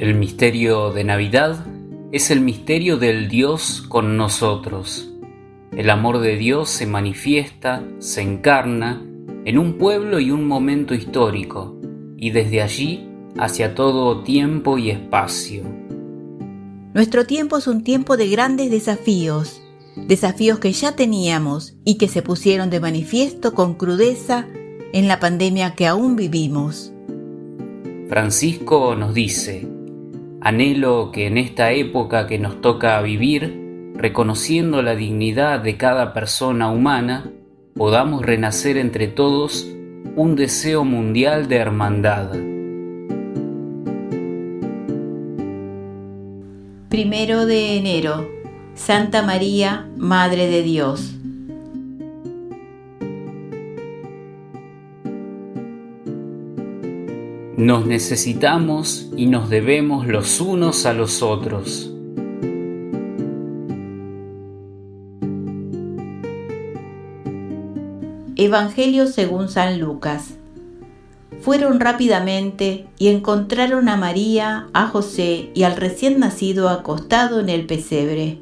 El misterio de Navidad es el misterio del Dios con nosotros. El amor de Dios se manifiesta, se encarna en un pueblo y un momento histórico, y desde allí hacia todo tiempo y espacio. Nuestro tiempo es un tiempo de grandes desafíos, desafíos que ya teníamos y que se pusieron de manifiesto con crudeza en la pandemia que aún vivimos. Francisco nos dice, Anhelo que en esta época que nos toca vivir, reconociendo la dignidad de cada persona humana, podamos renacer entre todos un deseo mundial de hermandad. Primero de enero, Santa María, Madre de Dios. Nos necesitamos y nos debemos los unos a los otros. Evangelio según San Lucas. Fueron rápidamente y encontraron a María, a José y al recién nacido acostado en el pesebre.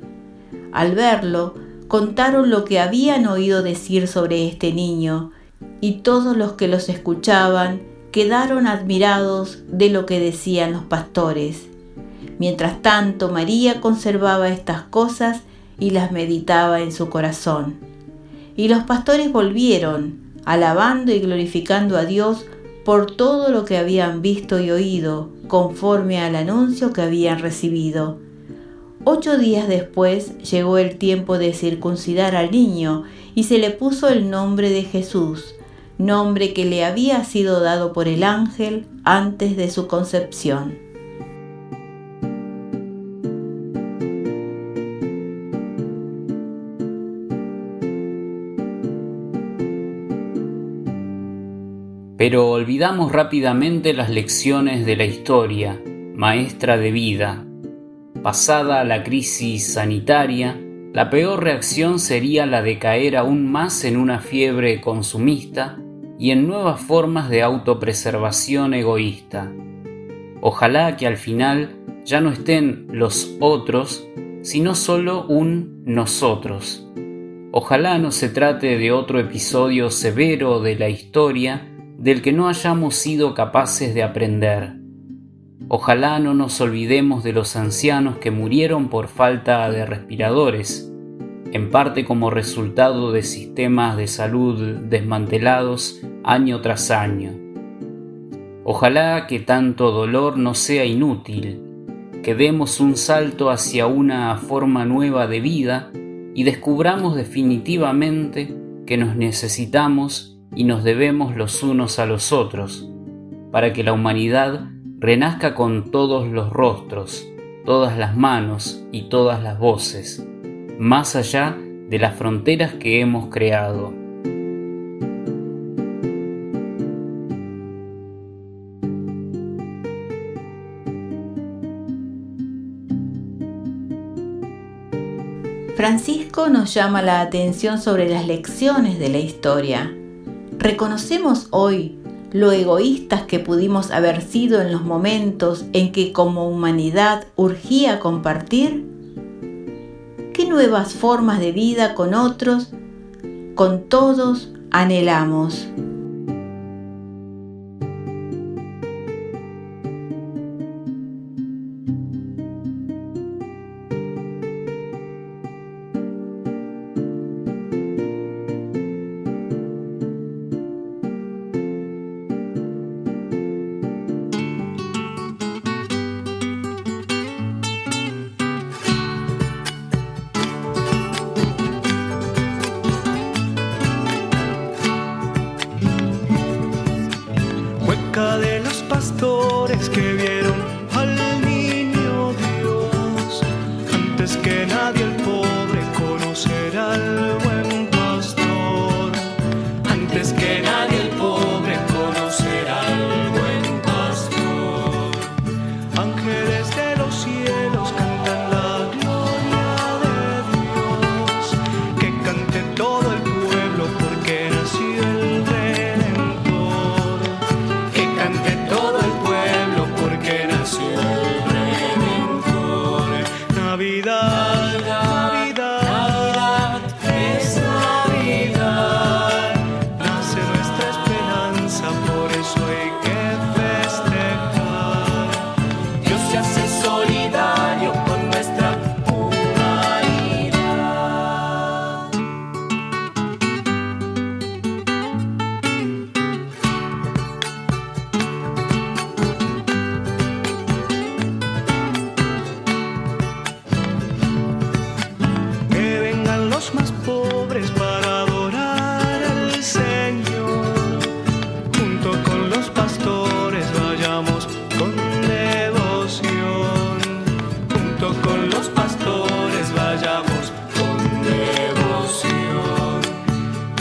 Al verlo, contaron lo que habían oído decir sobre este niño, y todos los que los escuchaban quedaron admirados de lo que decían los pastores. Mientras tanto, María conservaba estas cosas y las meditaba en su corazón. Y los pastores volvieron, alabando y glorificando a Dios por todo lo que habían visto y oído, conforme al anuncio que habían recibido. Ocho días después llegó el tiempo de circuncidar al niño y se le puso el nombre de Jesús nombre que le había sido dado por el ángel antes de su concepción. Pero olvidamos rápidamente las lecciones de la historia, maestra de vida. Pasada la crisis sanitaria, la peor reacción sería la de caer aún más en una fiebre consumista y en nuevas formas de autopreservación egoísta. Ojalá que al final ya no estén los otros, sino solo un nosotros. Ojalá no se trate de otro episodio severo de la historia del que no hayamos sido capaces de aprender. Ojalá no nos olvidemos de los ancianos que murieron por falta de respiradores, en parte como resultado de sistemas de salud desmantelados año tras año. Ojalá que tanto dolor no sea inútil, que demos un salto hacia una forma nueva de vida y descubramos definitivamente que nos necesitamos y nos debemos los unos a los otros, para que la humanidad renazca con todos los rostros, todas las manos y todas las voces, más allá de las fronteras que hemos creado. Francisco nos llama la atención sobre las lecciones de la historia. ¿Reconocemos hoy lo egoístas que pudimos haber sido en los momentos en que como humanidad urgía compartir? ¿Qué nuevas formas de vida con otros, con todos, anhelamos?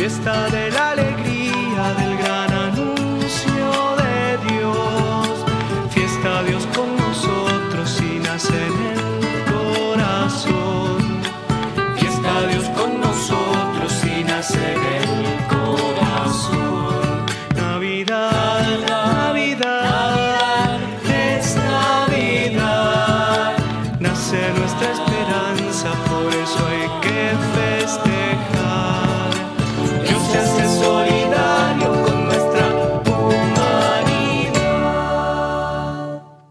Fiesta de la alegría del gran anuncio de Dios, fiesta Dios con nosotros y nace en el corazón, fiesta Dios con nosotros y nace en el corazón. Navidad, Navidad, es Navidad, nace nuestra esperanza,